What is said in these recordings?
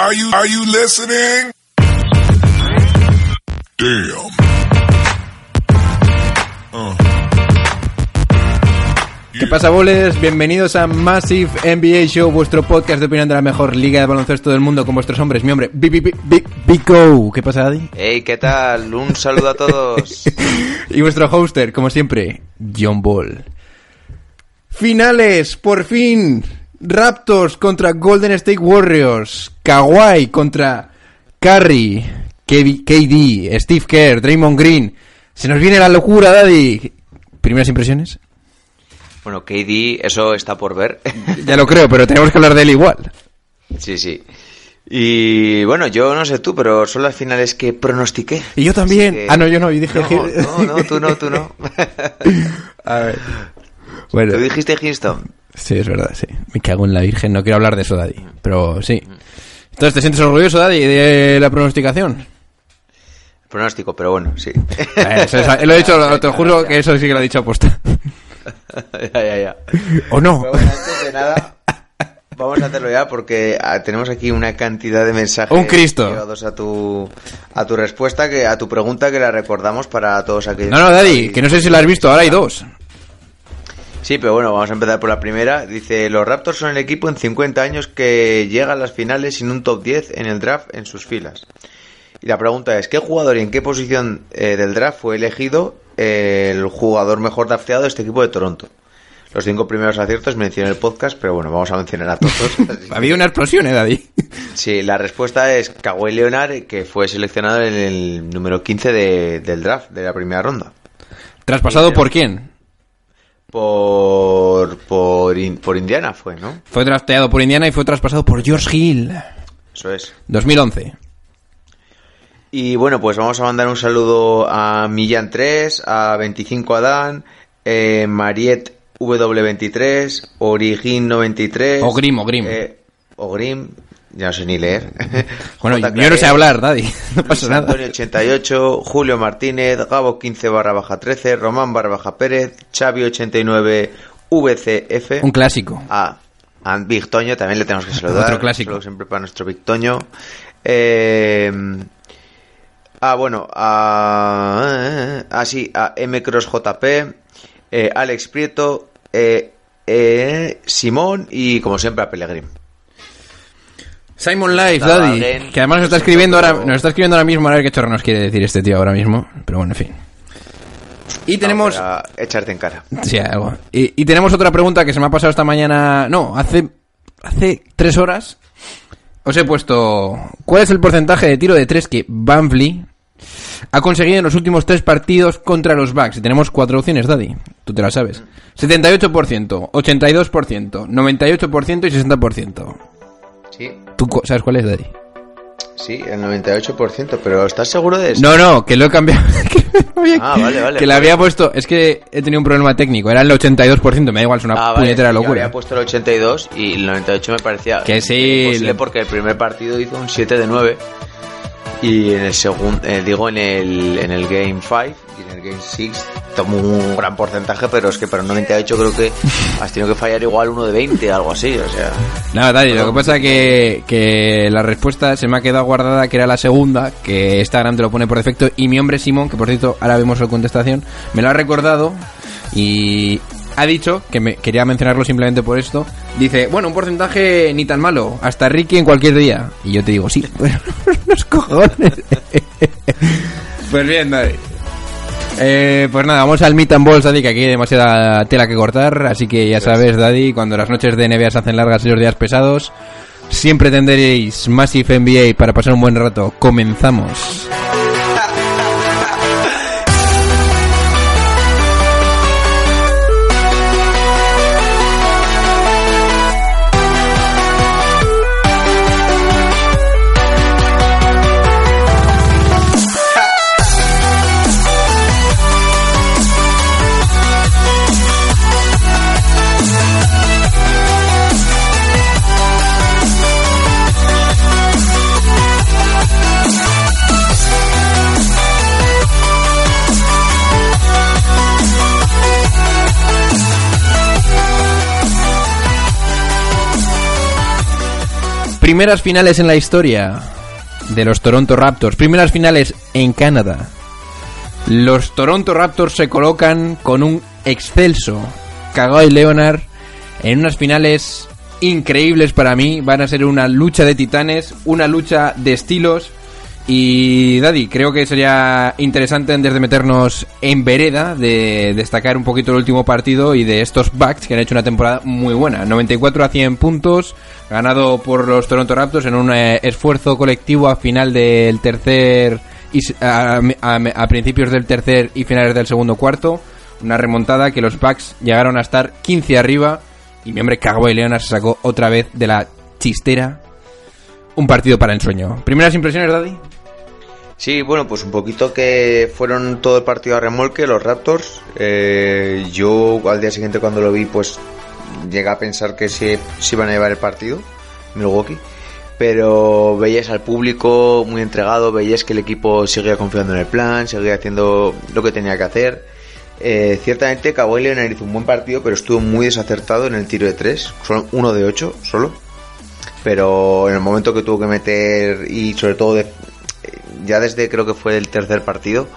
Are you are you listening? Damn. ¿Qué pasa, boles? Bienvenidos a Massive NBA Show, vuestro podcast de opinión de la mejor liga de baloncesto del mundo con vuestros hombres. Mi hombre, Bico. ¿Qué pasa, Adi? Hey, ¿qué tal? Un saludo a todos. y vuestro hoster, como siempre, John Ball. Finales, por fin. Raptors contra Golden State Warriors. Kawhi contra Curry. KD, Steve Kerr, Draymond Green. Se nos viene la locura, Daddy. ¿Primeras impresiones? Bueno, KD, eso está por ver. ya lo creo, pero tenemos que hablar de él igual. Sí, sí. Y bueno, yo no sé tú, pero son las finales que pronostiqué. Y yo también. Ah, no, yo no, yo dije. No, no, tú no, tú no. A ver. Bueno. ¿Tú dijiste Houston? Sí, es verdad, sí. Me cago en la Virgen, no quiero hablar de eso, Daddy. Pero sí. Entonces, ¿te sientes orgulloso, Daddy, de la pronosticación? Pronóstico, pero bueno, sí. Eh, lo he dicho, te juro que eso sí que lo he dicho aposta. ya, ya, ya. ¿O no? antes de nada, vamos a hacerlo ya porque ah, tenemos aquí una cantidad de mensajes Un Cristo. a tu, a tu respuesta, que a tu pregunta que la recordamos para todos aquellos. No, no, Daddy, que no sé si la has visto, ahora hay dos. Sí, pero bueno, vamos a empezar por la primera. Dice, los Raptors son el equipo en 50 años que llega a las finales sin un top 10 en el draft en sus filas. Y la pregunta es, ¿qué jugador y en qué posición eh, del draft fue elegido eh, el jugador mejor drafteado de este equipo de Toronto? Los cinco primeros aciertos mencioné el podcast, pero bueno, vamos a mencionar a todos. ha habido una explosión, ¿eh, Daddy? sí, la respuesta es Kawhi Leonard, que fue seleccionado en el número 15 de, del draft, de la primera ronda. ¿Traspasado por quién? Por, por, por Indiana fue, ¿no? Fue drafteado por Indiana y fue traspasado por George Hill. Eso es. 2011. Y bueno, pues vamos a mandar un saludo a Millán3, a 25 Adán, eh, Mariet W23, Origin93. Ogrim, Ogrim. Eh, Ogrim, ya no sé ni leer. Bueno, yo no sé hablar, Daddy. No pasa nada. Antonio 88, Julio Martínez, Gabo 15 barra baja 13, Román barra baja Pérez, Xavi 89, VCF. Un clásico. A, a Victoño también le tenemos que saludar. Otro clásico. Siempre para nuestro Victoño. Eh, Ah, bueno, a, ah, sí, a MCrossJP, eh, Alex Prieto, eh, eh, Simón y como siempre a Pellegrin. Simon Life, Daddy, que además nos está escribiendo ahora, nos está escribiendo ahora mismo a ver qué chorro nos quiere decir este tío ahora mismo, pero bueno, en fin. Y tenemos echarte en cara. Sí, algo. Y, y, tenemos otra pregunta que se me ha pasado esta mañana, no, hace hace tres horas. Os he puesto ¿Cuál es el porcentaje de tiro de tres que Banfley ha conseguido en los últimos tres partidos contra los Bucks. Y tenemos cuatro opciones, Daddy. Tú te la sabes. 78%, 82%, 98% y 60%. Sí. ¿Tú sabes cuál es, Daddy? Sí, el 98%, pero ¿estás seguro de eso? No, no, que lo he cambiado. ah, vale, vale. Que le había puesto, es que he tenido un problema técnico, era el 82%, me da igual, es una ah, puñetera vale. locura. Había puesto el 82 y el 98 me parecía que sí, imposible porque el primer partido hizo un 7 de 9 y en el segundo, eh, digo en el, en el Game 5 y en el Game 6 tomó un gran porcentaje, pero es que para un 98 creo que has tenido que fallar igual uno de 20, algo así, o sea. Nada, Daddy, lo que pasa es que, que la respuesta se me ha quedado guardada, que era la segunda, que Instagram te lo pone por defecto, y mi hombre Simón, que por cierto ahora vemos su contestación, me lo ha recordado y ha dicho, que me quería mencionarlo simplemente por esto, dice, bueno, un porcentaje ni tan malo, hasta Ricky en cualquier día. Y yo te digo, sí, los cojones. pues bien. Eh, pues nada, vamos al meet and balls, Daddy, que aquí hay demasiada tela que cortar, así que ya sabes, Daddy, cuando las noches de NBA se hacen largas y los días pesados, siempre tendréis Massive NBA para pasar un buen rato. Comenzamos. Primeras finales en la historia de los Toronto Raptors. Primeras finales en Canadá. Los Toronto Raptors se colocan con un excelso Kawhi Leonard en unas finales increíbles para mí. Van a ser una lucha de titanes, una lucha de estilos. Y Daddy, creo que sería interesante antes de meternos en vereda de destacar un poquito el último partido y de estos Bucks que han hecho una temporada muy buena. 94 a 100 puntos, ganado por los Toronto Raptors en un eh, esfuerzo colectivo a final del tercer y a principios del tercer y finales del segundo cuarto. Una remontada que los Bucks llegaron a estar 15 arriba y mi hombre Kawhi Leonard se sacó otra vez de la chistera un partido para ensueño. Primeras impresiones, Daddy. Sí, bueno, pues un poquito que fueron todo el partido a remolque los Raptors. Eh, yo al día siguiente cuando lo vi, pues llegué a pensar que se, se iban a llevar el partido, Milwaukee. Pero veías al público muy entregado, veías que el equipo seguía confiando en el plan, seguía haciendo lo que tenía que hacer. Eh, ciertamente Kawhi Leonard hizo un buen partido, pero estuvo muy desacertado en el tiro de tres, solo uno de ocho solo. Pero en el momento que tuvo que meter y sobre todo de- ya desde creo que fue el tercer partido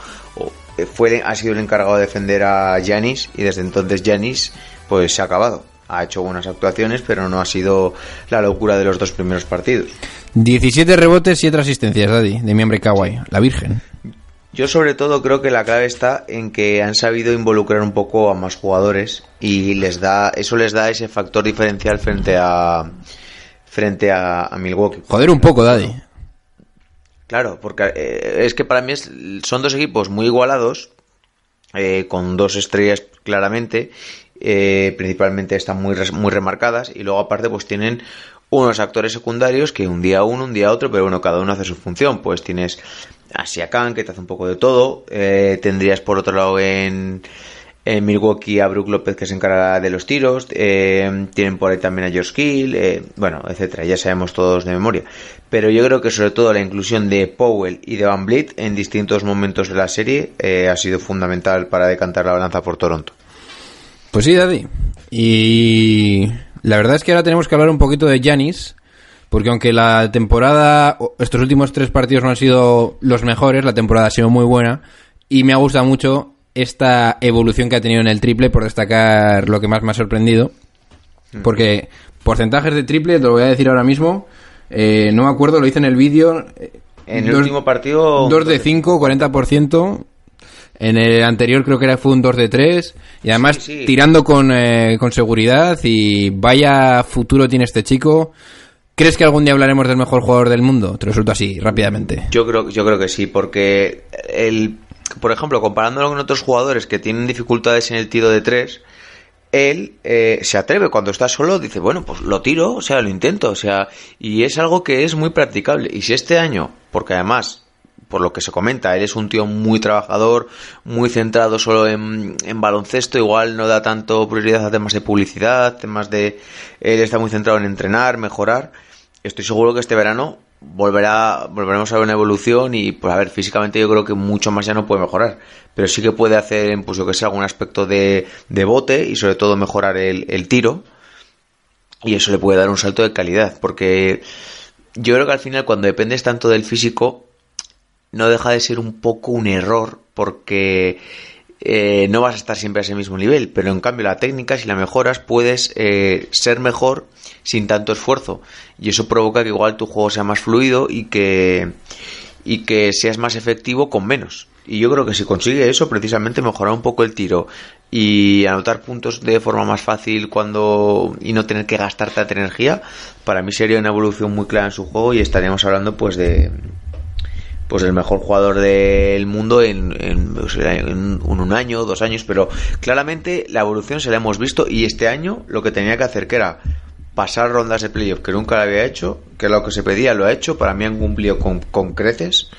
eh, fue ha sido el encargado de defender a Yanis y desde entonces Yanis pues se ha acabado ha hecho buenas actuaciones pero no ha sido la locura de los dos primeros partidos 17 rebotes y 7 asistencias, Daddy, de mi hombre Kawhi, la Virgen. yo sobre todo creo que la clave está en que han sabido involucrar un poco a más jugadores y les da eso les da ese factor diferencial frente a frente a, a Milwaukee Joder un poco, Daddy. Claro, porque eh, es que para mí es- son dos equipos muy igualados, eh, con dos estrellas claramente, eh, principalmente están muy, muy remarcadas, y luego aparte pues tienen unos actores secundarios que un día uno, un día otro, pero bueno, cada uno hace su función, pues tienes a Siakam que te hace un poco de todo, eh, tendrías por otro lado en, en Milwaukee a Brook López que se encarga de los tiros, eh, tienen por ahí también a George Kill, eh, bueno, etcétera, ya sabemos todos de memoria. Pero yo creo que sobre todo la inclusión de Powell y de Van Vliet en distintos momentos de la serie eh, ha sido fundamental para decantar la balanza por Toronto. Pues sí, Daddy. Y la verdad es que ahora tenemos que hablar un poquito de Janis, porque aunque la temporada, estos últimos tres partidos no han sido los mejores, la temporada ha sido muy buena y me ha gustado mucho esta evolución que ha tenido en el triple, por destacar lo que más me ha sorprendido. Porque porcentajes de triple, te lo voy a decir ahora mismo, eh, no me acuerdo, lo hice en el vídeo. eh, En el dos- último partido... 2 de 5, 40%. En el anterior creo que era, fue un 2 de 3. Y además Sí, sí. tirando con, eh, con seguridad. Y vaya futuro tiene este chico. ¿Crees que algún día hablaremos del mejor jugador del mundo? Te lo suelto así, rápidamente. Yo creo, yo creo que sí, porque el, por ejemplo, comparándolo con otros jugadores que tienen dificultades en el tiro de tres, él eh, se atreve cuando está solo, dice, bueno, pues lo tiro, o sea, lo intento, o sea, y es algo que es muy practicable. Y si este año, porque además, por lo que se comenta, él es un tío muy trabajador, muy centrado solo en, en baloncesto, igual no da tanto prioridad a temas de publicidad, temas de... Él está muy centrado en entrenar, mejorar. Estoy seguro que este verano volverá, volveremos a ver una evolución y, pues a ver, físicamente yo creo que mucho más ya no puede mejorar, pero sí que puede hacer, pues yo que sé, algún aspecto de, de bote y sobre todo mejorar el tiro. Y eso le puede dar un salto de calidad, porque yo creo que al final cuando dependes tanto del físico no deja de ser un poco un error porque eh, no vas a estar siempre a ese mismo nivel, pero en cambio la técnica si la mejoras puedes eh, ser mejor sin tanto esfuerzo y eso provoca que igual tu juego sea más fluido y que y que seas más efectivo con menos. Y yo creo que si consigue eso, precisamente mejorar un poco el tiro y anotar puntos de forma más fácil cuando y no tener que gastar tanta energía, para mí sería una evolución muy clara en su juego y estaríamos hablando pues de pues el mejor jugador del mundo en, en un, año, dos años, pero claramente la evolución se la hemos visto y este año lo que tenía que hacer que era pasar rondas de playoff que nunca lo había hecho, que lo que se pedía lo ha hecho, para mí han cumplido con, creces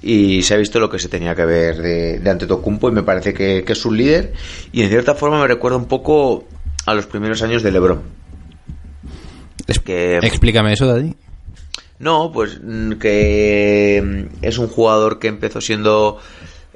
y se ha visto lo que se tenía que ver de, de Antetokounmpo y me parece que, que es un líder y en cierta forma me recuerda un poco a los primeros años de LeBron. Es- que Explícame eso, Daddy. No, pues mm, que mm, es un jugador que empezó siendo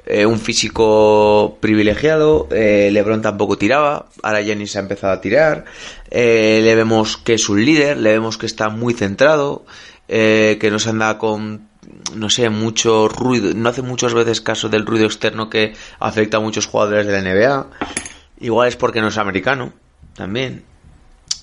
eh, un físico privilegiado, eh, Lebron tampoco tiraba, ahora Giannis ha empezado a tirar, eh, le vemos que es un líder, le vemos que está muy centrado, que no se anda con, no sé, mucho ruido, no hace muchas veces caso del ruido externo que afecta a muchos jugadores de la NBA, igual es porque no es americano, también.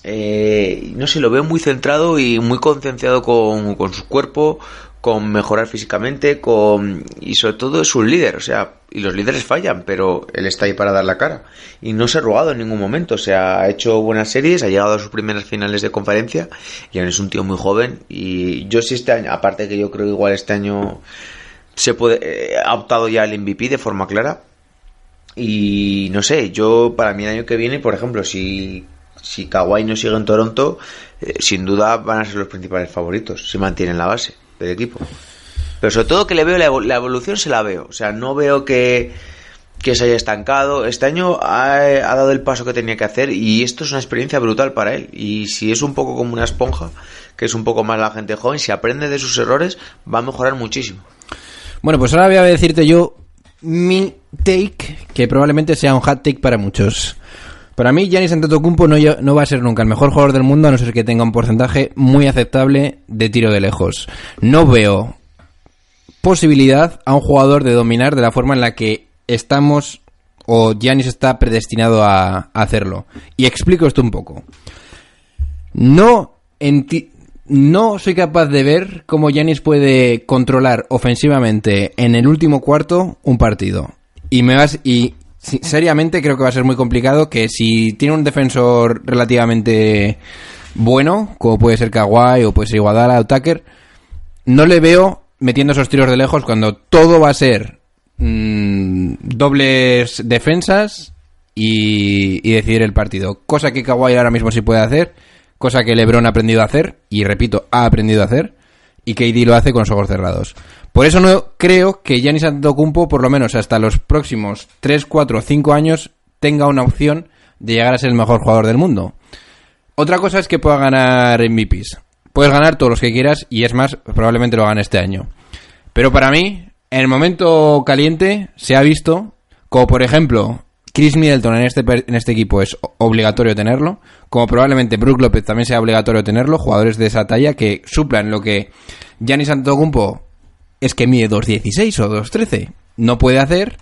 Eh, no sé, lo veo muy centrado y muy concienciado con, con su cuerpo, con mejorar físicamente, con y sobre todo es un líder, o sea, y los líderes fallan, pero él está ahí para dar la cara. Y no se ha robado en ningún momento, o sea, ha hecho buenas series, ha llegado a sus primeras finales de conferencia y aún es un tío muy joven y yo sí este año, aparte que yo creo que igual este año se puede eh, ha optado ya al MVP de forma clara. Y no sé, yo para mí el año que viene, por ejemplo, si si Kawhi no sigue en Toronto, eh, sin duda van a ser los principales favoritos si mantienen la base del equipo. Pero sobre todo que le veo la, evo- la evolución, se la veo. O sea, no veo que, que se haya estancado. Este año ha, ha dado el paso que tenía que hacer y esto es una experiencia brutal para él. Y si es un poco como una esponja, que es un poco más la gente joven, si aprende de sus errores, va a mejorar muchísimo. Bueno, pues ahora voy a decirte yo mi take, que probablemente sea un hot take para muchos. Para mí, Giannis Antetokounmpo no, no va a ser nunca el mejor jugador del mundo a no ser que tenga un porcentaje muy aceptable de tiro de lejos. No veo posibilidad a un jugador de dominar de la forma en la que estamos o Giannis está predestinado a, hacerlo. Y explico esto un poco. No enti- no soy capaz de ver cómo Giannis puede controlar ofensivamente en el último cuarto un partido. Y me vas y seriamente creo que va a ser muy complicado que si tiene un defensor relativamente bueno, como puede ser Kawhi o puede ser Iguadala o Tucker, no le veo metiendo esos tiros de lejos cuando todo va a ser mm, dobles defensas y, y decidir el partido. Cosa que Kawhi ahora mismo sí puede hacer, cosa que LeBron ha aprendido a hacer, y repito, ha aprendido a hacer, y KD lo hace con los ojos cerrados. Por eso no creo que Giannis Antetokounmpo, por lo menos hasta los próximos 3, 4, 5 años, tenga una opción de llegar a ser el mejor jugador del mundo. Otra cosa es que pueda ganar MVPs. Puedes ganar todos los que quieras y es más, probablemente lo gane este año. Pero para mí, en el momento caliente se ha visto, como por ejemplo, Chris Middleton en este, en este equipo es obligatorio tenerlo, como probablemente Brook López también sea obligatorio tenerlo, jugadores de esa talla que suplan lo que Giannis Antetokounmpo es que mide 2.16 o 2.13, no puede hacer.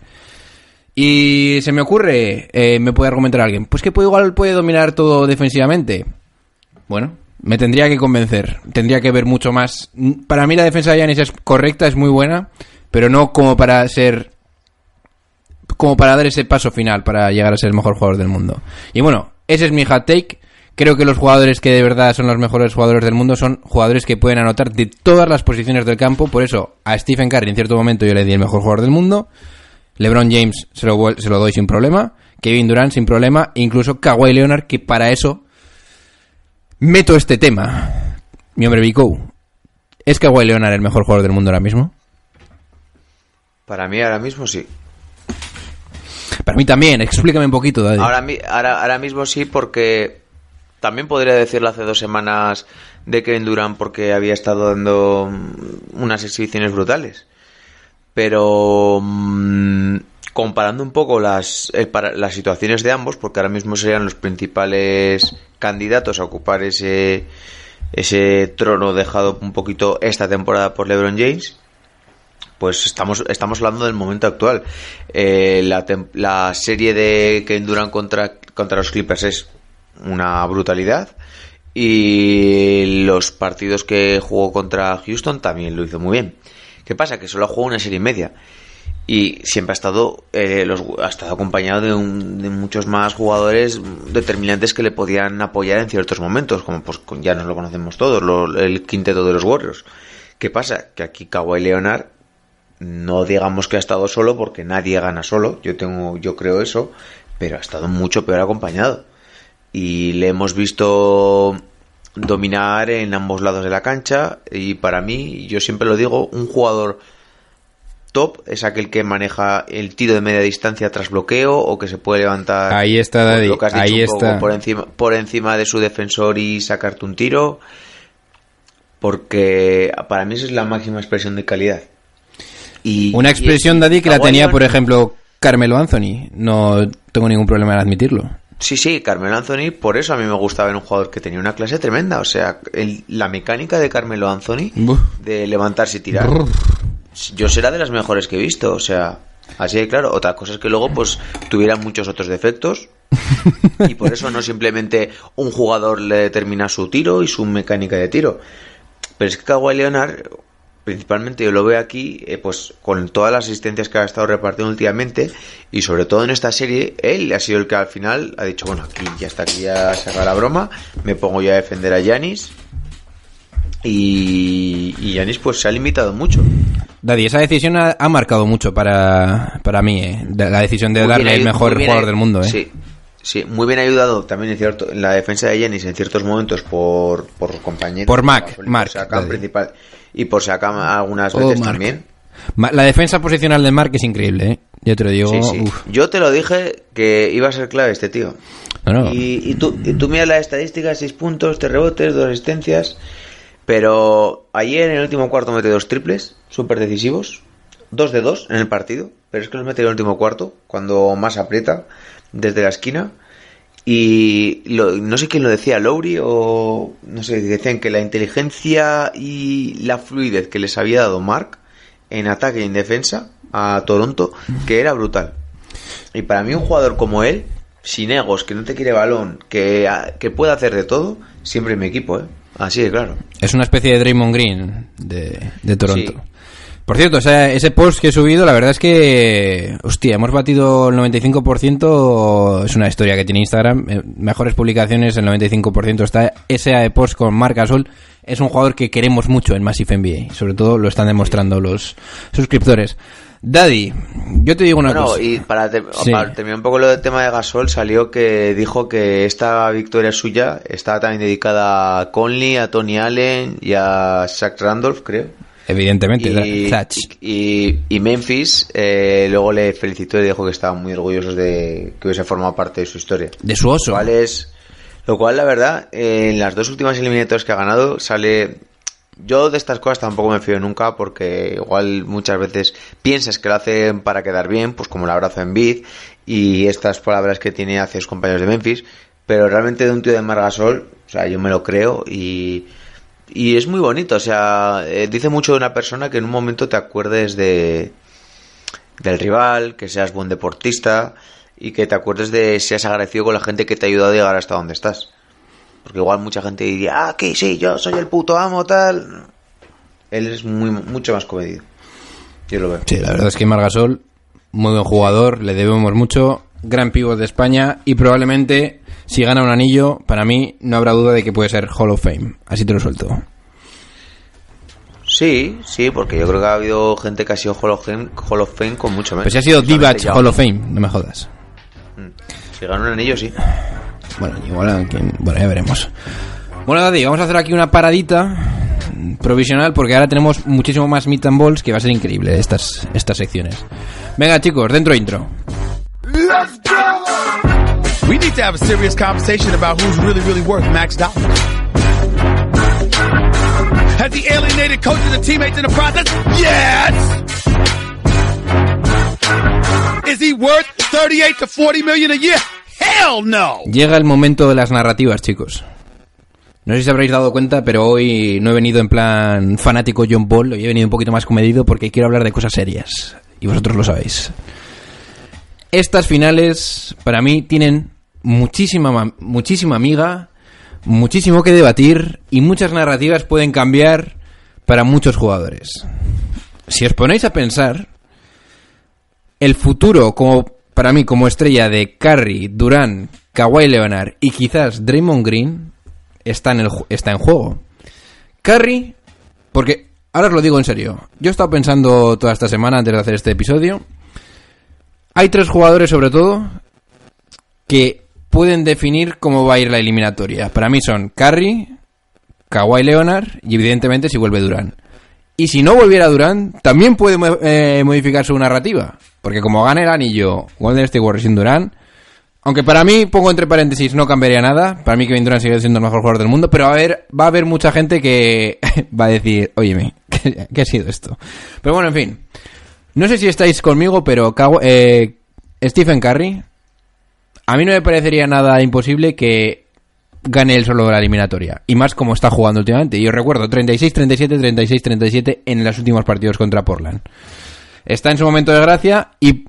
Y se me ocurre, eh, me puede argumentar alguien, pues que puede, igual puede dominar todo defensivamente. Bueno, me tendría que convencer, tendría que ver mucho más. Para mí la defensa de Giannis es correcta, es muy buena, pero no como para ser como para dar ese paso final para llegar a ser el mejor jugador del mundo. Y bueno, ese es mi hot take. Creo que los jugadores que de verdad son los mejores jugadores del mundo son jugadores que pueden anotar de todas las posiciones del campo. Por eso a Stephen Curry en cierto momento yo le di el mejor jugador del mundo. LeBron James se lo, se lo doy sin problema. Kevin Durant sin problema. Incluso Kawhi Leonard, que para eso meto este tema. Mi hombre Vico. ¿Es Kawhi Leonard el mejor jugador del mundo ahora mismo? Para mí ahora mismo sí. Para mí también. Explícame un poquito, Daddy. Ahora, ahora, ahora mismo sí, porque también podría decirlo hace dos semanas de Kevin Durant porque había estado dando mm, unas exhibiciones brutales. Pero mm, comparando un poco las, eh, para- las situaciones de ambos, porque ahora mismo serían los principales candidatos a ocupar ese, ese trono dejado un poquito esta temporada por LeBron James pues estamos, estamos hablando del momento actual. Eh, la, la serie de Kevin Durant contra, contra los Clippers es una brutalidad. Y los partidos que jugó contra Houston también lo hizo muy bien. ¿Qué pasa? Que solo jugó una serie y media. Y siempre ha estado, eh, los, ha estado acompañado de, muchos más jugadores determinantes que le podían apoyar en ciertos momentos, como pues ya nos lo conocemos todos, el quinteto de los Warriors. ¿Qué pasa? Que aquí Kawhi Leonard no digamos que ha estado solo porque nadie gana solo, yo tengo yo creo eso, pero ha estado mucho peor acompañado. Y le hemos visto dominar en ambos lados de la cancha y para mí, yo siempre lo digo, un jugador top es aquel que maneja el tiro de media distancia tras bloqueo o que se puede levantar Ahí está, Daddy, lo que has dicho, ahí está. por encima por encima de su defensor y sacarte un tiro porque para mí esa es la máxima expresión de calidad. Y, Una expresión, es- Daddy, que la tenía, por ejemplo, Carmelo Anthony. No tengo ningún problema en admitirlo. Sí, sí, Carmelo Anthony, por eso a mí me gustaba ver un jugador que tenía una clase tremenda. O sea, el- la mecánica de Carmelo Anthony Buf. de levantarse y tirar, yo será de las mejores que he visto. O sea, así de claro. Otra cosa es que luego, pues, tuviera muchos otros defectos. y por eso no simplemente un jugador le determina su tiro y su mecánica de tiro. Pero es que Kawhi Leonard, principalmente yo lo veo aquí, eh, pues con todas las asistencias que ha estado repartiendo últimamente y sobre todo en esta serie, él ha sido el que al final ha dicho, bueno, aquí ya está, aquí ya se la broma, me pongo yo a defender a Yanis y, y Yanis pues se ha limitado mucho. Daddy, esa decisión ha, ha marcado mucho para, para mí, eh. La decisión de Muy darle el mejor jugador del mundo, eh. Sí, sí, muy bien ayudado también en, cierto, en la defensa de Yanis en ciertos momentos por, por compañeros. Por Mac, Daddy. principal y por Siakam algunas veces también. La defensa posicional de Mark es increíble, ¿eh? Yo te lo digo. Sí, sí. uf. Yo te lo dije que iba a ser clave este tío. No, no. Y, y tú, y tú miras la estadística, 6 puntos, 3 rebotes, 2 asistencias. Pero ayer en el último cuarto mete dos triples, súper decisivos. 2 de 2 en el partido. Pero es que los mete en el último cuarto, cuando más aprieta, desde la esquina. Y lo- no sé quién lo decía, Lowry o no sé, decían que la inteligencia y la fluidez que les había dado Mark en ataque y en defensa a Toronto, que era brutal. Y para mí un jugador como él, sin egos, que no te quiere balón, que, que puede hacer de todo, siempre en mi equipo, ¿eh? Así de claro. Es una especie de Draymond Green de, de Toronto. Sí. Por cierto, o sea, ese post que he subido, la verdad es que, hostia, hemos batido el 95%, es una historia que tiene Instagram, eh, mejores publicaciones, el 95% está ese post con Marc Gasol, es un jugador que queremos mucho en Massive NBA, sobre todo lo están demostrando los suscriptores. Daddy, yo te digo una Bueno, cosa. y para, te- Sí. para terminar un poco lo del tema de Gasol, salió que dijo que esta victoria suya estaba también dedicada a Conley, a Tony Allen y a Shaq Randolph, creo. Evidentemente, Y, y- y Memphis eh, luego le felicitó y dijo que estaban muy orgullosos de que hubiese formado parte de su historia. de su oso. Lo cual es. Lo cual, la verdad, eh, en las dos últimas eliminatorias que ha ganado, sale. Yo de estas cosas tampoco me fío nunca porque igual muchas veces piensas que lo hacen para quedar bien, pues como el abrazo en Bid y estas palabras que tiene hacia sus compañeros de Memphis, pero realmente de un tío de Margasol, o sea, yo me lo creo y, y es muy bonito, o sea, eh, dice mucho de una persona que en un momento te acuerdes de, del rival, que seas buen deportista y que te acuerdes de seas agradecido con la gente que te ha ayudado a llegar hasta donde estás. Porque igual mucha gente diría, ah, que sí, yo soy el puto amo, tal. Él es muy, mucho más comedido. Yo lo veo. Sí, la verdad es que Margasol, muy buen jugador, le debemos mucho, gran pívot de España y probablemente si gana un anillo, para mí no habrá duda de que puede ser Hall of Fame. Así te lo suelto. Sí, sí, porque yo creo que ha habido gente que ha sido Hall of Fame, Hall of Fame con mucho menos. Pues si ha sido Divac Hall of Fame, no me jodas. Si gana un anillo, sí. Bueno, igual a quien- Bueno, ya veremos. Bueno, Daddy, vamos a hacer aquí una paradita mm, provisional porque ahora tenemos muchísimo más meet and balls que va a ser increíble estas, estas secciones. Venga, chicos, dentro intro. Let's go! We need to have a serious conversation about who's really, really worth max dollar. Has he alienated coaches and teammates in the process? Yes! Is he worth 38 to 40 million a year? Hell no! Llega el momento de las narrativas, chicos. No sé si os habréis dado cuenta, pero hoy no he venido en plan fanático John Paul, hoy he venido un poquito más comedido porque quiero hablar de cosas serias. Y vosotros lo sabéis. Estas finales, para mí, tienen muchísima, ma- muchísima amiga, muchísimo que debatir y muchas narrativas pueden cambiar para muchos jugadores. Si os ponéis a pensar, el futuro como para mí como estrella de Curry, Durán, Kawhi Leonard y quizás Draymond Green está en el está en juego. Curry, porque ahora os lo digo en serio. Yo he estado pensando toda esta semana antes de hacer este episodio. Hay tres jugadores sobre todo que pueden definir cómo va a ir la eliminatoria. Para mí son Curry, Kawhi Leonard y evidentemente si vuelve Durán. Y si no volviera Durán, también puede eh, modificar su narrativa. Porque como gane el anillo Golden State Warriors sin Durán, aunque para mí, pongo entre paréntesis, no cambiaría nada. Para mí Kevin Durant sigue siendo el mejor jugador del mundo. Pero a haber, va a haber mucha gente que va a decir, óyeme, ¿qué, qué ha sido esto? Pero bueno, en fin. No sé si estáis conmigo, pero eh, Stephen Curry, a mí no me parecería nada imposible que gane él solo la eliminatoria. Y más como está jugando últimamente. Yo recuerdo 36-37, 36-37 en los últimos partidos contra Portland. Está en su momento de gracia y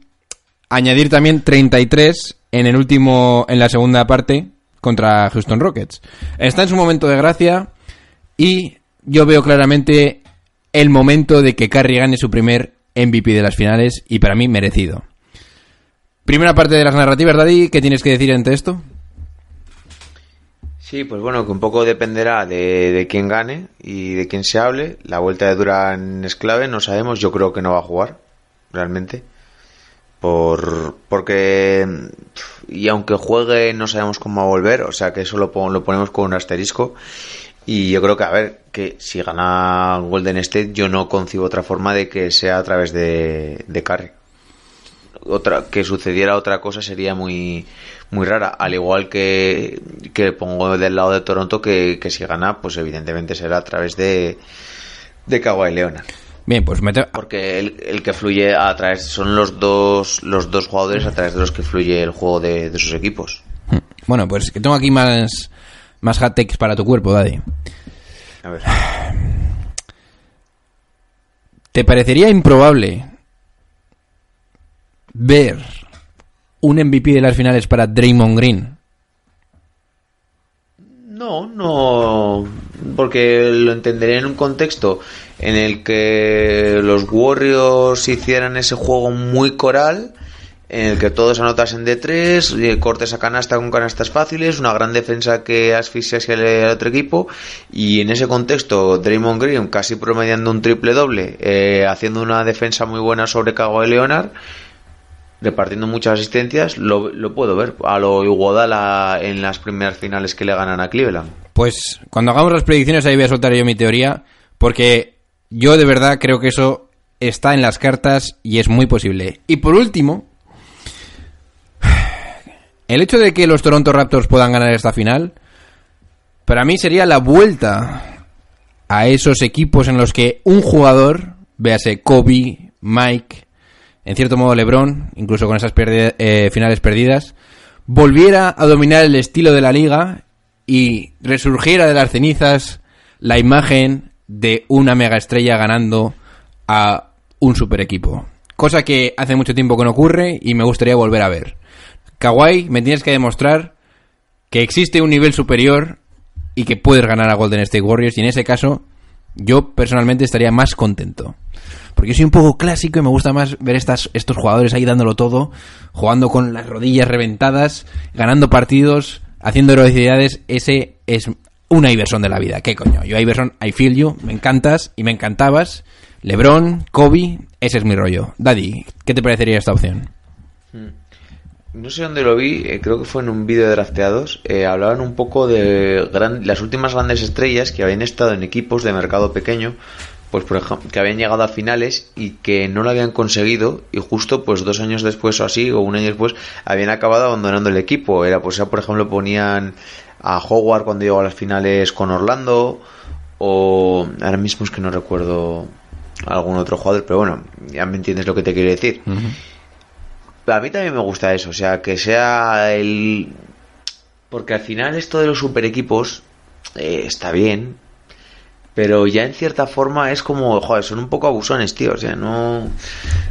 añadir también 33 en el último en la segunda parte contra Houston Rockets. Está en su momento de gracia y yo veo claramente el momento de que Curry gane su primer MVP de las finales y para mí merecido. Primera parte de las narrativas, Daddy, ¿qué tienes que decir ante esto? Sí, pues bueno, que un poco dependerá de, de quién gane y de quién se hable. La vuelta de Durán es clave, no sabemos, yo creo que no va a jugar, realmente. Por, porque, y aunque juegue, no sabemos cómo va a volver, o sea que eso lo, lo ponemos con un asterisco. Y yo creo que, a ver, que si gana Golden State, yo no concibo otra forma de que sea a través de, de Curry. Otra que sucediera otra cosa sería muy muy rara. Al igual que, que pongo del lado de Toronto que, que si gana pues evidentemente será a través de de Kawhi Leonard. Bien, pues mete... porque el, el que fluye a través son los dos los dos jugadores a través de los que fluye el juego de, de sus equipos. Bueno, pues que tengo aquí más, más hot takes para tu cuerpo, Daddy. a ver ¿Te parecería improbable ver un MVP de las finales para Draymond Green? No, no, porque lo entenderé en un contexto en el que los Warriors hicieran ese juego muy coral, en el que todos anotasen de tres, eh, cortes a canasta con canastas fáciles, una gran defensa que asfixiase al otro equipo, y en ese contexto Draymond Green casi promediando un triple doble, eh, haciendo una defensa muy buena sobre Kawhi Leonard, repartiendo muchas asistencias, lo, lo puedo ver a lo Iguodala en las primeras finales que le ganan a Cleveland. Pues cuando hagamos las predicciones ahí voy a soltar yo mi teoría, porque yo de verdad creo que eso está en las cartas y es muy posible. Y por último, el hecho de que los Toronto Raptors puedan ganar esta final, para mí sería la vuelta a esos equipos en los que un jugador, véase Kobe, Mike, en cierto modo LeBron, incluso con esas eh, finales perdidas, volviera a dominar el estilo de la liga y resurgiera de las cenizas la imagen de una mega estrella ganando a un super equipo. Cosa que hace mucho tiempo que no ocurre y me gustaría volver a ver. Kawhi, me tienes que demostrar que existe un nivel superior y que puedes ganar a Golden State Warriors y en ese caso yo personalmente estaría más contento. Porque yo soy un poco clásico y me gusta más ver estas, estos jugadores ahí dándolo todo, jugando con las rodillas reventadas, ganando partidos, haciendo heroicidades. Ese es una Iverson de la vida. ¿Qué coño? Yo Iverson, I feel you, me encantas y me encantabas. LeBron, Kobe, ese es mi rollo. Daddy, ¿qué te parecería esta opción? No sé dónde lo vi, eh, creo que fue en un vídeo de drafteados. eh, hablaban un poco de las últimas grandes estrellas que habían estado en equipos de mercado pequeño, pues por ejemplo, que habían llegado a finales y que no lo habían conseguido y justo pues dos años después o así, o un año después, habían acabado abandonando el equipo. Era pues ya por ejemplo ponían a Howard cuando llegó a las finales con Orlando o ahora mismo es que no recuerdo algún otro jugador, pero bueno, ya me entiendes lo que te quiero decir. A mí también me gusta eso, o sea, que sea el... Porque al final esto de los super equipos eh, está bien, pero ya en cierta forma es como, joder, son un poco abusones, tío, o sea, no...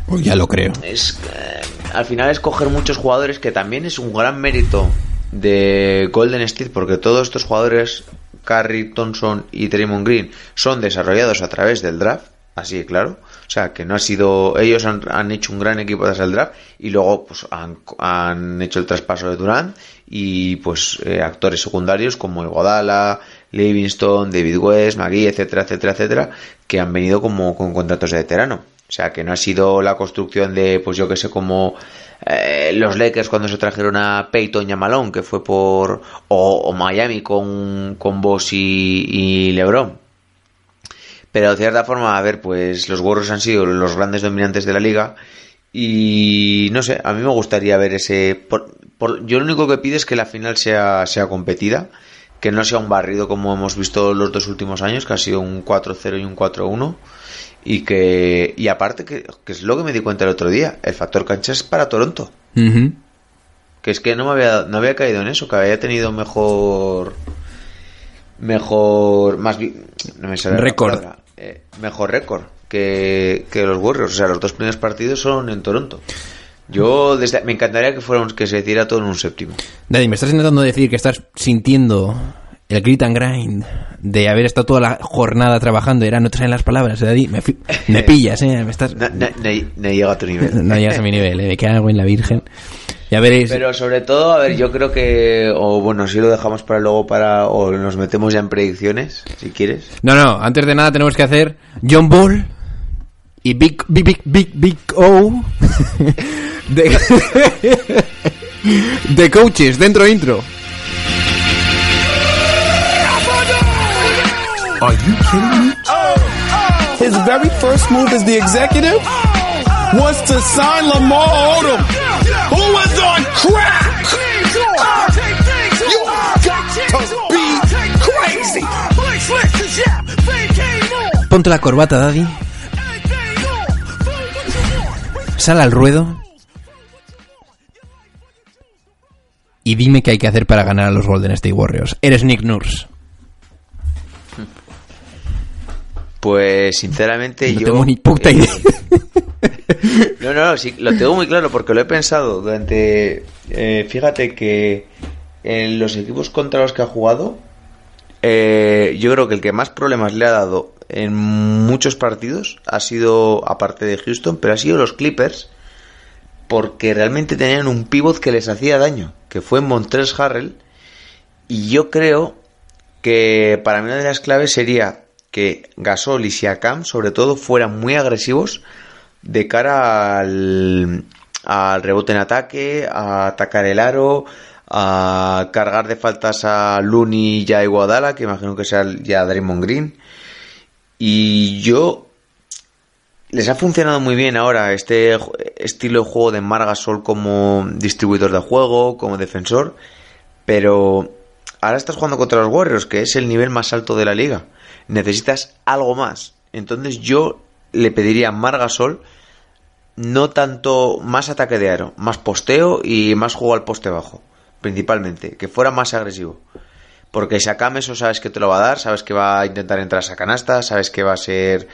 Pues ya lo creo. Es, eh, al final es coger muchos jugadores que también es un gran mérito de Golden State porque todos estos jugadores, Curry, Thompson y Draymond Green, son desarrollados a través del draft, así claro. O sea, que no ha sido. Ellos han, han hecho un gran equipo desde el draft y luego pues han, han hecho el traspaso de Durant y pues eh, actores secundarios como Iguodala, Livingston, David West, McGee, etcétera, etcétera, etcétera, que han venido como con contratos de veterano. O sea, que no ha sido la construcción de, pues yo que sé, como eh, los Lakers cuando se trajeron a Peyton y a Malone, que fue por. O, o Miami con, con Boss y, y LeBron. Pero de cierta forma, a ver, pues los Warriors han sido los grandes dominantes de la liga. Y no sé, a mí me gustaría ver ese. Por, por- yo lo único que pido es que la final sea, sea competida. que no sea un barrido como hemos visto los dos últimos años, que ha sido un 4-0 y un 4-1. Y que, y aparte, que, que es lo que me di cuenta el otro día, el factor cancha es para Toronto. Que es que no me había, no había caído en eso, que había tenido mejor. Mejor. Más. No me sale Récord. Eh, mejor récord que, que los Warriors. O sea, los dos primeros partidos son en Toronto. Yo desde, me encantaría que fuera un- que se hiciera todo en un séptimo. Daddy, me estás intentando decir que estás sintiendo el grit and grind de haber estado toda la jornada trabajando ahora no te salen las palabras, ¿eh, Daddy. Me, pillas, ¿eh? Me estás... No, no- no- no llega a tu nivel. No llegas a mi nivel, ¿eh? Me cago en la virgen. Ya veréis. Pero sobre todo, a ver, yo creo que. O bueno, si lo dejamos para luego para. O nos metemos ya en predicciones, si quieres. No, no, antes de nada tenemos que hacer John Ball y Big, Big, Big, Big, Big O de, de coaches dentro intro. Are you kidding me? His very first move as the executive was to sign Lamar Odom, who was on crack. You got to be crazy. Ponte la corbata, Daddy. Sal al ruedo. Y dime qué hay que hacer para ganar a los Golden State Warriors. Eres Nick Nurse. Pues sinceramente No yo. tengo ni puta eh, idea. No, no, no, sí, lo tengo muy claro porque lo he pensado durante... eh, fíjate que en los equipos contra los que ha jugado, eh, yo creo que el que más problemas le ha dado en muchos partidos ha sido, aparte de Houston, pero ha sido los Clippers, porque realmente tenían un pivot que les hacía daño, que fue Montrezl Harrell, y yo creo que para mí una de las claves sería que Gasol y Siakam, sobre todo, fueran muy agresivos de cara al, al rebote en ataque, a atacar el aro, a cargar de faltas a Looney y a Iguodala, que imagino que sea ya Draymond Green. Y yo les ha funcionado muy bien ahora este estilo de juego de Margasol como distribuidor de juego, como defensor, pero ahora estás jugando contra los Warriors, que es el nivel más alto de la liga. Necesitas algo más. Entonces yo le pediría a Margasol no tanto más ataque de aro, más posteo y más juego al poste bajo, principalmente, que fuera más agresivo. Porque Sakam eso sabes que te lo va a dar, sabes que va a intentar entrar a esa canasta, sabes que va a ser,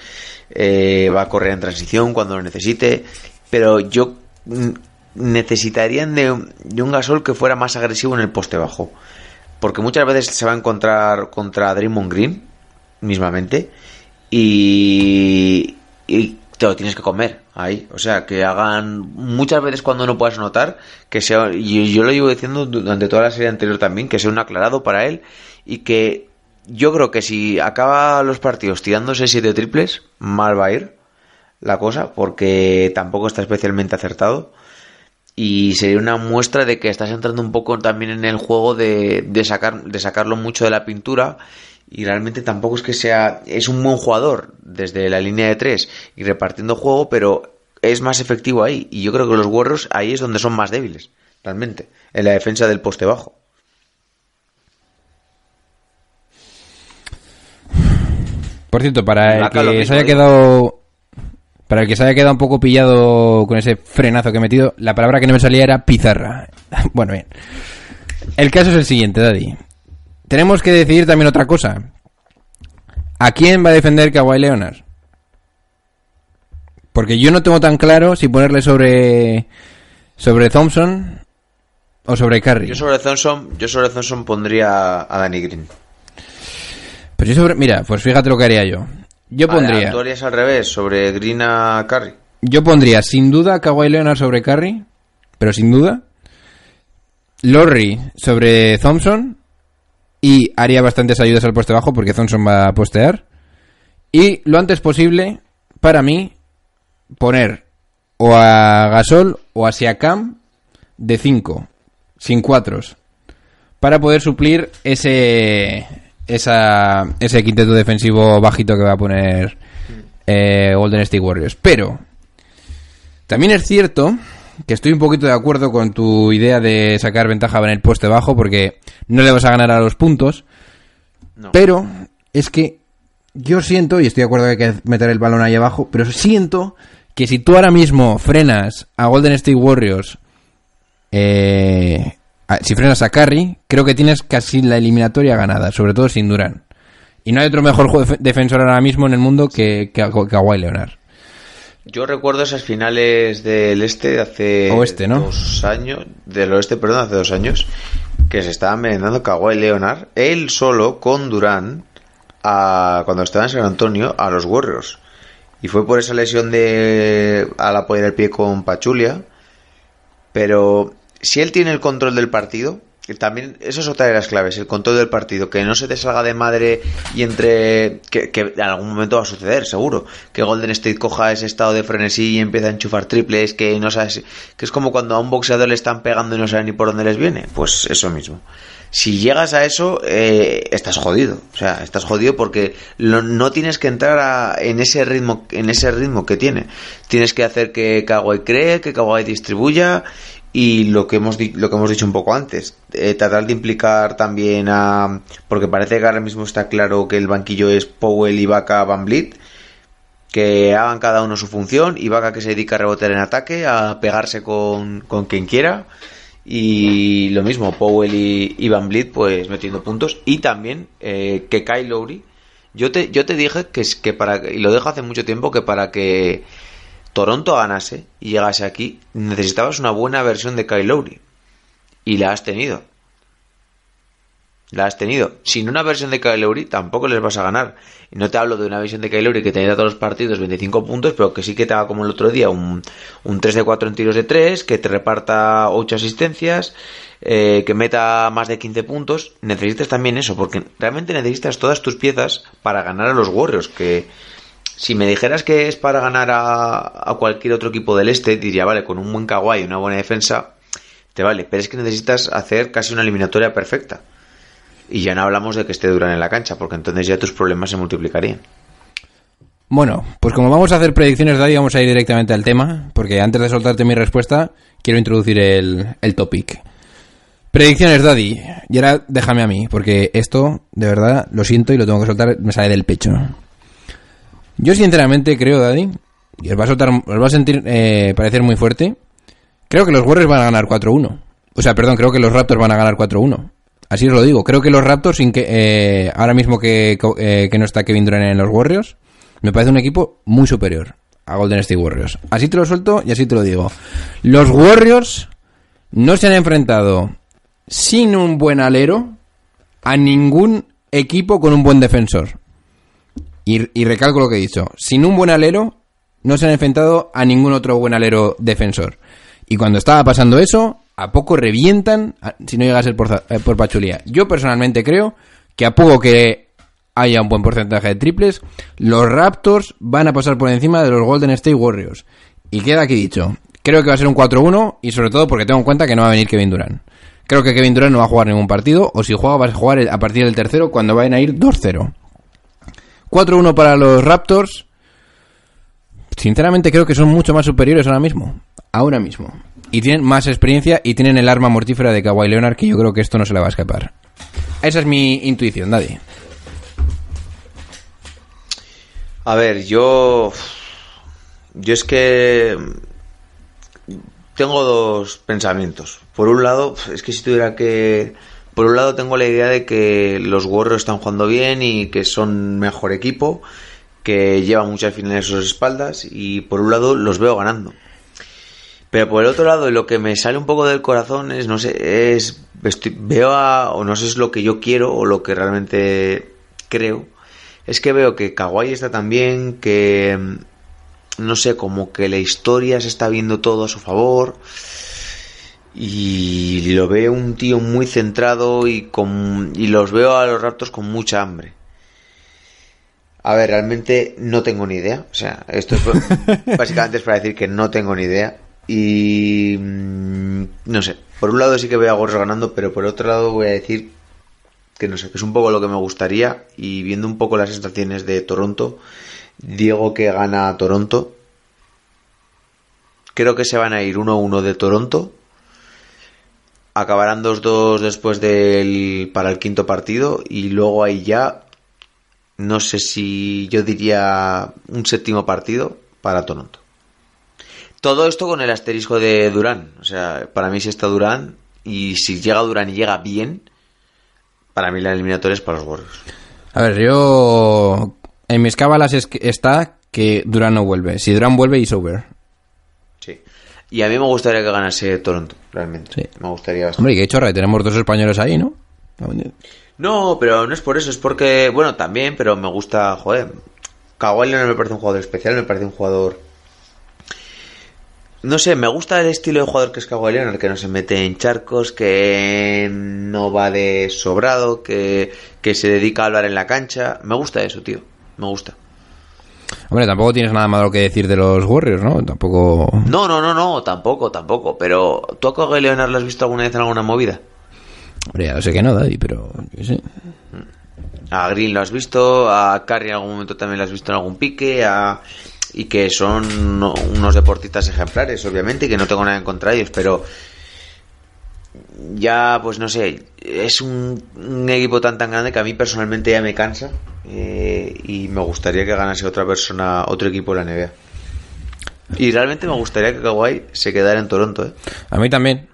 eh, va a correr en transición cuando lo necesite, pero yo necesitarían de, un- de un gasol que fuera más agresivo en el poste bajo. Porque muchas veces se va a encontrar contra Draymond Green, mismamente, y, y te lo tienes que comer ahí. O sea, que hagan muchas veces cuando no puedas notar, que sea, y yo lo llevo diciendo durante toda la serie anterior también, que sea un aclarado para él y que yo creo que si acaba los partidos tirándose siete triples, mal va a ir la cosa, porque tampoco está especialmente acertado. Y sería una muestra de que estás entrando un poco también en el juego de, de sacar, de sacarlo mucho de la pintura. Y realmente tampoco es que sea. Es un buen jugador desde la línea de tres y repartiendo juego, pero es más efectivo ahí. Y yo creo que los Warriors ahí es donde son más débiles, realmente. En la defensa del poste bajo. Por cierto, para el que mismo, se haya quedado. Para el que se haya quedado un poco pillado con ese frenazo que he metido, la palabra que no me salía era pizarra. bueno, bien. El caso es el siguiente, Daddy. Tenemos que decidir también otra cosa. ¿A quién va a defender Kawhi Leonard? Porque yo no tengo tan claro si ponerle sobre. sobre Thompson o sobre Curry. Yo sobre Thompson, yo sobre Thompson pondría a Danny Green. Pero yo sobre. Mira, pues fíjate lo que haría yo. Yo pondría. tú harías al revés, sobre Green a Curry. Yo pondría sin duda a Kawhi Leonard sobre Curry, pero sin duda. Lorry sobre Thompson y haría bastantes ayudas al poste bajo porque Thompson va a postear. Y lo antes posible, para mí, poner o a Gasol o a Siakam de 5, sin cuatros, para poder suplir ese esa, ese quinteto defensivo bajito que va a poner eh, Golden State Warriors. Pero también es cierto que estoy un poquito de acuerdo con tu idea de sacar ventaja en el poste bajo porque no le vas a ganar a los puntos, No. Pero es que yo siento, y estoy de acuerdo que hay que meter el balón ahí abajo, pero siento que si tú ahora mismo frenas a Golden State Warriors, eh, a- si frenas a Curry, creo que tienes casi la eliminatoria ganada, sobre todo sin Durán. Y no hay otro mejor defensor ahora mismo en el mundo que, que, que Kawhi Leonard. Yo recuerdo esas finales del este de hace Oeste, ¿no? dos años, del oeste, perdón, hace dos años, que se estaban envenenando Kawhi Leonard, él solo con Durán, a, cuando estaba en San Antonio, a los Warriors. Y fue por esa lesión de al apoyar el pie con Pachulia. Pero si él tiene el control del partido, también eso es otra de las claves, el control del partido, que no se te salga de madre y entre que, en algún momento va a suceder, seguro, que Golden State coja ese estado de frenesí y empieza a enchufar triples, que no sabes, que es como cuando a un boxeador le están pegando y no sabe ni por dónde les viene, pues eso mismo. Si llegas a eso, eh, estás jodido. O sea, estás jodido porque lo- no tienes que entrar a- en ese ritmo, en ese ritmo que tiene. Tienes que hacer que Kawhi cree, que Kawhi distribuya y lo que hemos lo que hemos dicho un poco antes, eh, tratar de implicar también a porque parece que ahora mismo está claro que el banquillo es Powell, Ibaka, Van Vliet, que hagan cada uno su función, Ibaka que se dedica a rebotear en ataque, a pegarse con, con quien quiera. Y lo mismo, Powell y, y Van Vliet pues metiendo puntos. Y también eh, que Kyle Lowry yo te, yo te dije que, es que para y lo dejo hace mucho tiempo que para que Toronto ganase y llegase aquí necesitabas una buena versión de Kyle Lowry y la has tenido la has tenido. Sin una versión de Kyle Lowry tampoco les vas a ganar. Y no te hablo de una versión de Kyle Lowry que te da todos los partidos 25 puntos, pero que sí que te haga como el otro día un, un 3 de 4 en tiros de 3, que te reparta 8 asistencias, eh, que meta más de 15 puntos. Necesitas también eso, porque realmente necesitas todas tus piezas para ganar a los Warriors, que si me dijeras que es para ganar a, a cualquier otro equipo del este, diría, vale, con un buen Kawhi y una buena defensa, te vale, pero es que necesitas hacer casi una eliminatoria perfecta. Y ya no hablamos de que esté Durán en la cancha, porque entonces ya tus problemas se multiplicarían. Bueno, pues como vamos a hacer predicciones, Daddy, vamos a ir directamente al tema, porque antes de soltarte mi respuesta, quiero introducir el, el topic. Predicciones, Daddy. Y ahora déjame a mí, porque esto, de verdad, lo siento y lo tengo que soltar, me sale del pecho. Yo sinceramente creo, Daddy, y os va a soltar, os va a sentir eh, parecer muy fuerte, creo que los Warriors van a ganar 4-1. O sea, perdón, creo que los Raptors van a ganar 4-1. Así os lo digo. Creo que los Raptors, sin que, eh, ahora mismo que, eh, que no está Kevin Durant en los Warriors, me parece un equipo muy superior a Golden State Warriors. Así te lo suelto y así te lo digo. Los Warriors no se han enfrentado sin un buen alero a ningún equipo con un buen defensor. Y, recalco lo que he dicho. Sin un buen alero no se han enfrentado a ningún otro buen alero defensor. Y cuando estaba pasando eso, a poco revientan si no llega a ser por, eh, por Pachulia. Yo personalmente creo que a poco que haya un buen porcentaje de triples, los Raptors van a pasar por encima de los Golden State Warriors. Y queda aquí dicho. Creo que va a ser un 4-1 y sobre todo porque tengo en cuenta que no va a venir Kevin Durant. Creo que Kevin Durant no va a jugar ningún partido o si juega va a jugar a partir del tercero cuando vayan a ir 2-0. 4-1 para los Raptors. Sinceramente creo que son mucho más superiores ahora mismo. Ahora mismo. Y tienen más experiencia y tienen el arma mortífera de Kawhi Leonard que yo creo que esto no se le va a escapar. Esa es mi intuición, nadie. A ver, yo. Yo es que. Tengo dos pensamientos. Por un lado, es que si tuviera que. Por un lado, tengo la idea de que los Warriors están jugando bien y que son mejor equipo, que llevan muchas finales a sus espaldas, y por un lado, los veo ganando. Pero por el otro lado, lo que me sale un poco del corazón es, no sé, es. veo a. o no sé es lo que yo quiero o lo que realmente creo. Es que veo que Kawhi está tan bien, que. mm, No sé, como que la historia se está viendo todo a su favor. Y lo veo un tío muy centrado y, con, y los veo a los Raptors con mucha hambre. A ver, realmente no tengo ni idea. O sea, esto es básicamente es para decir que no tengo ni idea. Y mm, no sé, por un lado sí que veo a Warriors ganando, pero por otro lado voy a decir que no sé, que es un poco lo que me gustaría. Y viendo un poco las sensaciones de Toronto, digo que gana Toronto. Creo que se van a ir 1-1 de Toronto. Acabarán 2-2 después del para el quinto partido y luego ahí ya no sé si yo diría un séptimo partido para Toronto. Todo esto con el asterisco de Durán, o sea, para mí si está Durán y si llega Durán y llega bien, para mí la eliminatoria es para los Warriors. A ver, yo. En mis cábalas está que Durán no vuelve. Si Durán vuelve, es over. Y a mí me gustaría que ganase Toronto, realmente. Sí. Me gustaría bastante. Hombre, y qué chorra, tenemos dos españoles ahí, ¿no? No, pero no es por eso, es porque, bueno, también, pero me gusta, joder. Kawhi Leonard me parece un jugador especial, me parece un jugador. No sé, me gusta el estilo de jugador que es Kawhi Leonard, que no se mete en charcos, que no va de sobrado, que, que se dedica a hablar en la cancha. Me gusta eso, tío. Me gusta. Hombre, tampoco tienes nada malo que decir de los Warriors, ¿no? Tampoco. No, no, no, no, tampoco, tampoco. Pero, ¿tú a Kawhi Leonard lo has visto alguna vez en alguna movida? Hombre, ya lo sé que no, Daddy, pero. yo sé. A Green lo has visto, a Curry en algún momento también lo has visto en algún pique, a... y que son uno- unos deportistas ejemplares, obviamente, y que no tengo nada en contra de ellos, pero ya, pues no sé, es un, un equipo tan tan grande que a mí personalmente ya me cansa eh, y me gustaría que ganase otra persona, otro equipo de la NBA. Y realmente me gustaría que Kawhi se quedara en Toronto, ¿eh? A mí también.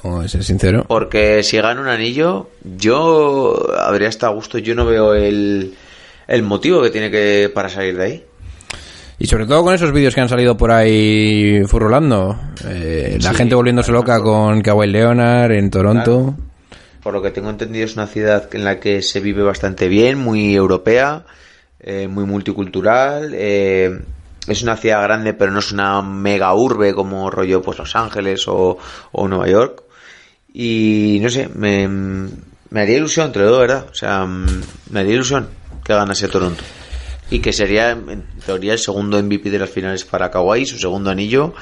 Tengo que ser sincero. Porque si gana un anillo, yo habría estado a gusto. Yo no veo el, el motivo que tiene que para salir de ahí. Y sobre todo con esos vídeos que han salido por ahí furrolando. Eh, la gente volviéndose loca con Kawhi Leonard en Toronto. Por lo que tengo entendido, es una ciudad en la que se vive bastante bien, muy europea, eh, muy multicultural. eh, es una ciudad grande, pero no es una mega urbe como rollo pues Los Ángeles o, o Nueva York. Y no sé, me, me haría ilusión, te lo digo, ¿verdad? O sea, me haría ilusión que ganase Toronto. Y que sería, en teoría, el segundo MVP de las finales para Kawhi, su segundo anillo.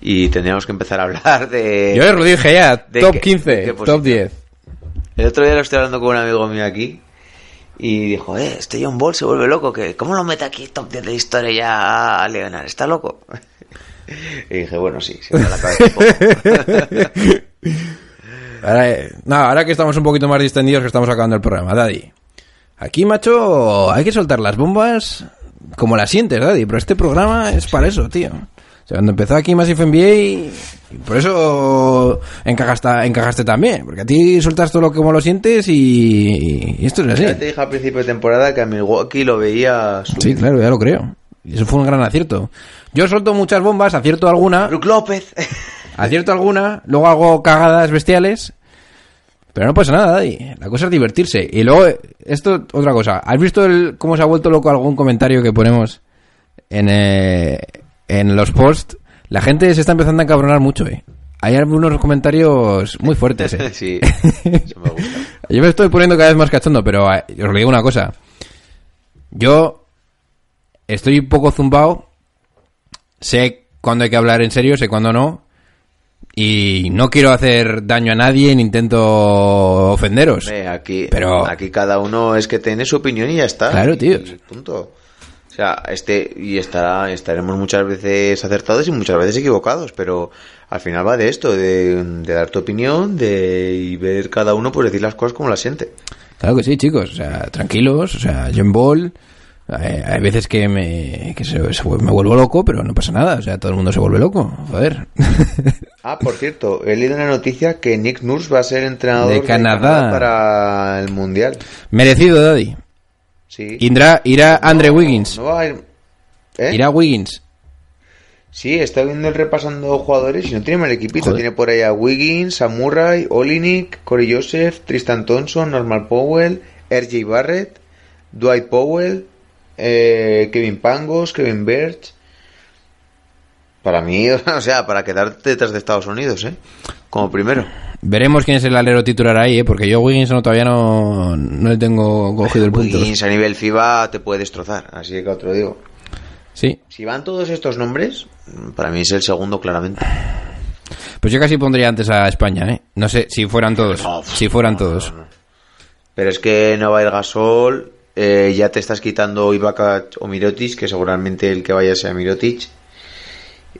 Y tendríamos que empezar a hablar de... Yo lo dije ya, ¿De top qué- 15, de qué top posición? 10. El otro día lo estoy hablando con un amigo mío aquí y dijo, eh, este John Ball se vuelve loco, que ¿cómo lo mete aquí top 10 de historia ya a Leonard? ¿Está loco? Y dije, bueno, sí, se me la cabeza un poco. Ahora, eh, no, ahora que estamos un poquito más distendidos, que estamos acabando el programa, Daddy. Aquí, macho, hay que soltar las bombas como las sientes, Daddy. Pero este programa es para eso, tío. O sea, cuando empezó aquí Massive NBA, por eso encajaste, encajaste también. Porque a ti sueltas todo lo que como lo sientes y, y esto es así. Ya te dije al principio de temporada que a Milwaukee lo veía Sí, subir. claro, ya lo creo. Y eso fue un gran acierto. Yo suelto muchas bombas, acierto alguna, Brook López. acierto alguna, luego hago cagadas bestiales. Pero no pasa nada, Daddy. La cosa es divertirse. Y luego, esto, otra cosa. ¿Has visto el, cómo se ha vuelto loco algún comentario que ponemos en, eh, en los posts? La gente se está empezando a encabronar mucho, eh. Hay algunos comentarios muy fuertes, eh. sí, eso me gusta. Yo me estoy poniendo cada vez más cachondo, pero eh, os lo digo una cosa. Yo estoy un poco zumbado. Sé cuándo hay que hablar en serio, sé cuándo no. Y no quiero hacer daño a nadie ni intento ofenderos. Hombre, aquí, Pero- aquí cada uno es que tiene su opinión y ya está. Claro, tío. Punto. O sea, este, y estará, estaremos muchas veces acertados y muchas veces equivocados, pero al final va de esto, de, de dar tu opinión, de y ver cada uno pues decir las cosas como las siente. Claro que sí, chicos. O sea, tranquilos. O sea, John Ball. hay veces que me, que se- se- me vuelvo loco, pero no pasa nada. O sea, todo el mundo se vuelve loco. Joder. Ah, por cierto, he leído una noticia que Nick Nurse va a ser entrenador De Canadá. para el Mundial. Merecido, Daddy. Sí. Irá, irá Andre Wiggins. No va a ir- ¿Eh? Irá Wiggins. Sí, está viendo el repasando jugadores y no tiene mal equipito. Joder. Tiene por ahí a Wiggins, a Murray, Olinik, Corey Joseph, Tristan Thompson, Normal Powell, RJ Barrett, Dwight Powell, eh, Kevin Pangos, Kevin Birch. Para mí, o sea, para quedarte detrás de Estados Unidos, ¿eh? Como primero. Veremos quién es el alero titular ahí, ¿eh? porque yo Wiggins no, todavía no, no le tengo cogido el punto. Wiggins a nivel FIBA te puede destrozar, así que otro digo. Sí, Si van todos estos nombres, para mí es el segundo claramente. pues yo casi pondría antes a España, ¿eh? No sé, si fueran todos. No, Si fueran no, todos. no. Pero es que no va a ir Gasol, eh, ya te estás quitando Ibaka o Mirotic, que seguramente el que vaya sea Mirotic.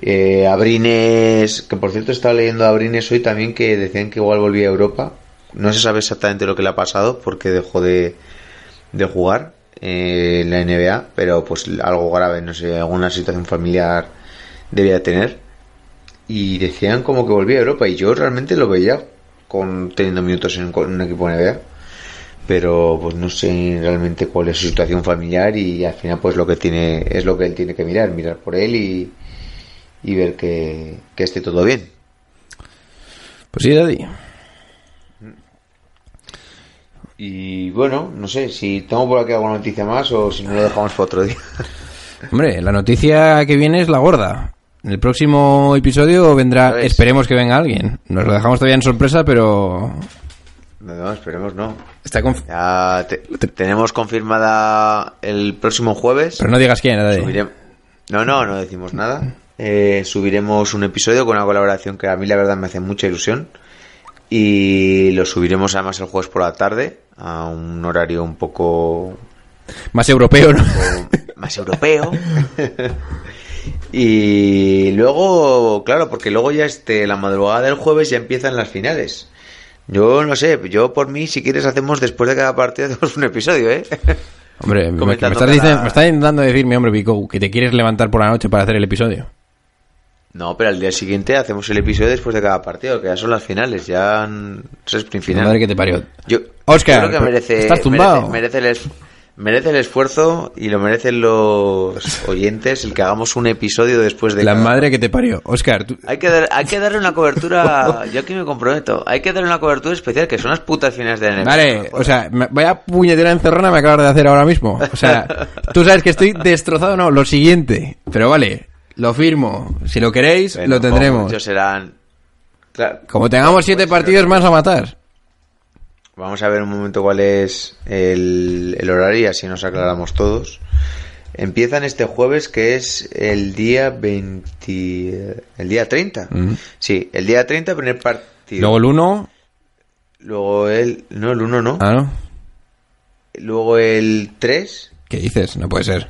Eh, Abrines, que por cierto estaba leyendo a Abrines hoy también que decían que igual volvía a Europa. No se sabe exactamente lo que le ha pasado porque dejó de, de jugar eh, en la NBA, pero pues algo grave, no sé, alguna situación familiar debía tener. Y decían como que volvía a Europa y yo realmente lo veía con teniendo minutos en, un equipo NBA pero pues no sé realmente cuál es su situación familiar y al final pues lo que tiene es lo que él tiene que mirar mirar por él y, y ver que, que esté todo bien Pues sí, Daddy. y bueno no sé si tengo por aquí alguna noticia más o si no lo dejamos para otro día Hombre, la noticia que viene es la gorda. En el próximo episodio vendrá, esperemos que venga alguien. Nos lo dejamos todavía en sorpresa, pero no, no, esperemos no está conf- ya te- tenemos confirmada el próximo jueves Pero no digas quién, Daddy. Subirem- No, no, no decimos nada. Eh, subiremos un episodio con una colaboración que a mí la verdad me hace mucha ilusión. Y lo subiremos además el jueves por la tarde, a un horario un poco Más europeo, ¿no? más europeo. y luego, claro, porque luego ya este, la madrugada del jueves ya empiezan las finales. Yo no sé, yo por mí, si quieres, hacemos después de cada partido hacemos un episodio, ¿eh? Hombre, me, estás diciendo- me estás intentando decirme, hombre, Vico, que te quieres levantar por la noche para hacer el episodio. No, pero al día siguiente hacemos el episodio después de cada partido, que ya son las finales, ya han- es sprint final. Madre que te parió. Yo, Óscar, yo creo que pero merece, estás tumbado. merece, merece el es- merece el esfuerzo y lo merecen los oyentes el que hagamos un episodio después de La cada- madre que te parió. Oscar, tú... Hay que, dar- hay que darle una cobertura, yo aquí me comprometo, hay que darle una cobertura especial que son las putas finales de NBA. Vale, o sea, me- vaya puñetera encerrona me acabas de hacer ahora mismo. O sea, tú sabes que estoy destrozado, no, lo siguiente. Pero vale, lo firmo. Si lo queréis, lo tendremos. Serán... Claro, Como tengamos siete partidos más a matar. Vamos a ver un momento cuál es el, el horario así nos aclaramos todos. Empiezan este jueves que es el día 20... El día 30. Mm. Sí, el día 30 primer partido. Luego el uno... Luego el... No, el 1 no. Ah, ¿no? Luego el 3. ¿Qué dices? No puede ser.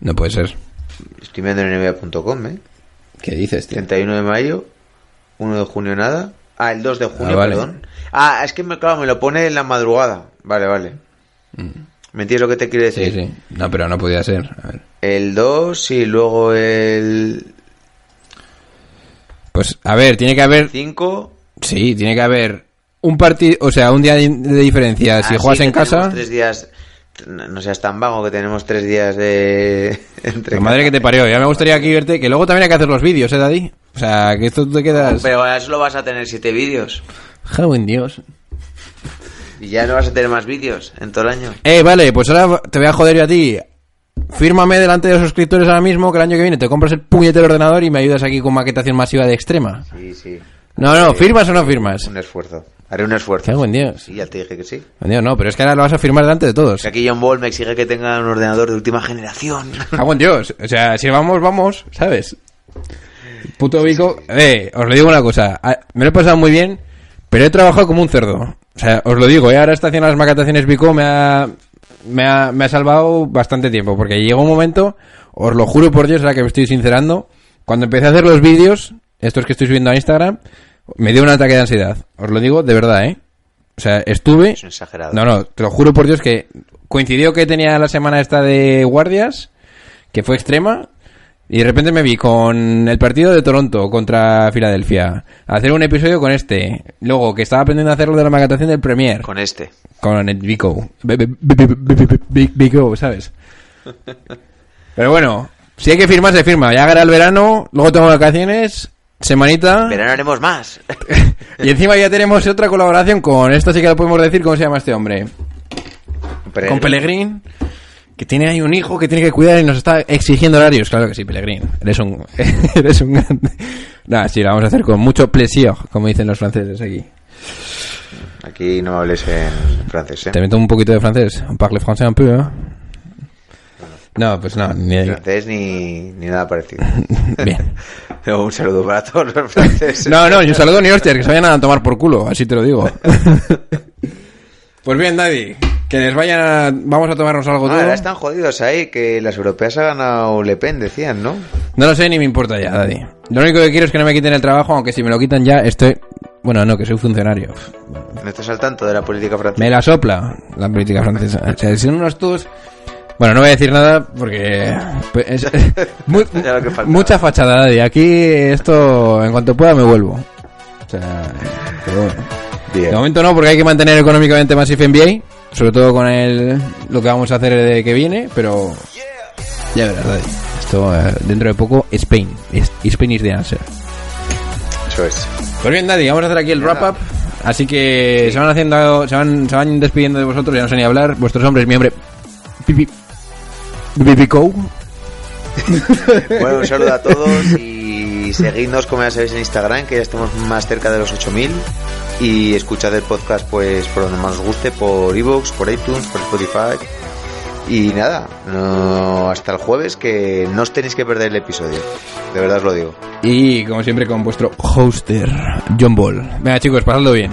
No puede ser. Estoy viendo en nba.com, ¿eh? ¿Qué dices, tío? 31 de mayo. 1 de junio nada. Ah, el 2 de junio, Ah, vale. perdón. Ah, es que me, claro, me lo pone en la madrugada. Vale, vale. ¿Me entiendes lo que te quiero Sí, decir? sí. No, pero no podía ser. A ver. El 2 y luego el Pues, a ver, tiene que haber... 5. Sí, tiene que haber un partido... O sea, un día de, de diferencia. Si juegas en casa... Tres días. No seas tan vago que tenemos tres días de. Entre La madre que te parió. Ya me gustaría aquí verte... Que luego también hay que hacer los vídeos, ¿eh, Daddy? O sea, que esto te quedas... Pero ahora solo vas a tener siete vídeos. En Dios. Y ya no vas a tener más vídeos en todo el año. Eh, vale, pues ahora te voy a joder yo a ti. Fírmame delante de los suscriptores ahora mismo que el año que viene te compras el puñetero ordenador y me ayudas aquí con maquetación masiva de extrema. Sí, sí. No, no. ¿firmas o no firmas? Un esfuerzo. Haré un esfuerzo. Cago en Dios. Sí, ya te dije que sí. Coño, Oh, no, pero es que ahora lo vas a firmar delante de todos. Que aquí John Ball me exige que tenga un ordenador de última generación. Cago en Dios. O sea, si vamos, vamos, ¿sabes? Puto Vico. Eh, os lo digo una cosa. Ah, Me lo he pasado muy bien, pero he trabajado como un cerdo. O sea, os lo digo, eh, ahora esta haciendo las maquetaciones Vico me ha, me ha, me ha salvado bastante tiempo. Porque llegó un momento, os lo juro por Dios, ahora que me estoy sincerando, cuando empecé a hacer los vídeos, estos que estoy subiendo a Instagram, me dio un ataque de ansiedad. Os lo digo de verdad, ¿eh? O sea, estuve... Es exagerado. No, no, te lo juro por Dios que coincidió que tenía la semana esta de guardias, que fue extrema, y de repente me vi con el partido de Toronto contra Filadelfia, hacer un episodio con este, luego que estaba aprendiendo a hacerlo de la maquetación del Premier, Con este. con el Vico, Vico, ¿sabes? Pero bueno, si hay que firmar, se firma, ya llegará el verano, luego tengo vacaciones, semanita, Pero no haremos más. y encima ya tenemos otra colaboración con, esto sí que lo podemos decir, ¿cómo se llama este hombre? con Pellegrín, que tiene ahí un hijo que tiene que cuidar y nos está exigiendo horarios. Claro que sí, Pellegrín. Eres un, eres un grande. Nada, sí, lo vamos a hacer con mucho plaisir, como dicen los franceses aquí. Aquí no hables en francés, ¿eh? Te meto un poquito de francés. Un parle français un peu, ¿eh? No, pues no, ni francés ni, ni nada parecido. Bien. Un saludo para todos los franceses. No, no, ni un saludo ni hostias, que se vayan a tomar por culo, así te lo digo. Pues bien, Daddy, que les vayan a... Vamos a tomarnos algo Ah, ahora están jodidos ahí, que las europeas ha ganado Le Pen, decían, ¿no? No lo sé ni me importa ya, Daddy. Lo único que quiero es que no me quiten el trabajo, aunque si me lo quitan ya estoy... Bueno, no, que soy funcionario. ¿No estás al tanto de la política francesa? Me la sopla la política francesa. O sea, son unos tus... Bueno, no voy a decir nada porque... es- mucha fachada, Daddy. Aquí esto, en cuanto pueda, me vuelvo. O sea, pero bueno. De momento no, porque hay que mantener económicamente Massive NBA, sobre todo con el, lo que vamos a hacer de que viene, pero ya verás. Esto eh, dentro de poco, Spain. Spain is the answer. Eso es. Pues bien, Daddy, vamos a hacer aquí el wrap up. Así que se van haciendo, se van, se van despidiendo de vosotros, ya no sé ni hablar. Vuestros hombres, mi hombre. Pipi. Pipi Co. Bueno, un saludo a todos y seguidnos, como ya sabéis, en Instagram, que ya estamos más cerca de los 8000. Y escuchad el podcast pues por donde más os guste, por Evox, por iTunes, por Spotify. Y nada, no, hasta el jueves que no os tenéis que perder el episodio. De verdad os lo digo. Y como siempre con vuestro hoster, John Ball. Venga chicos, pasadlo bien.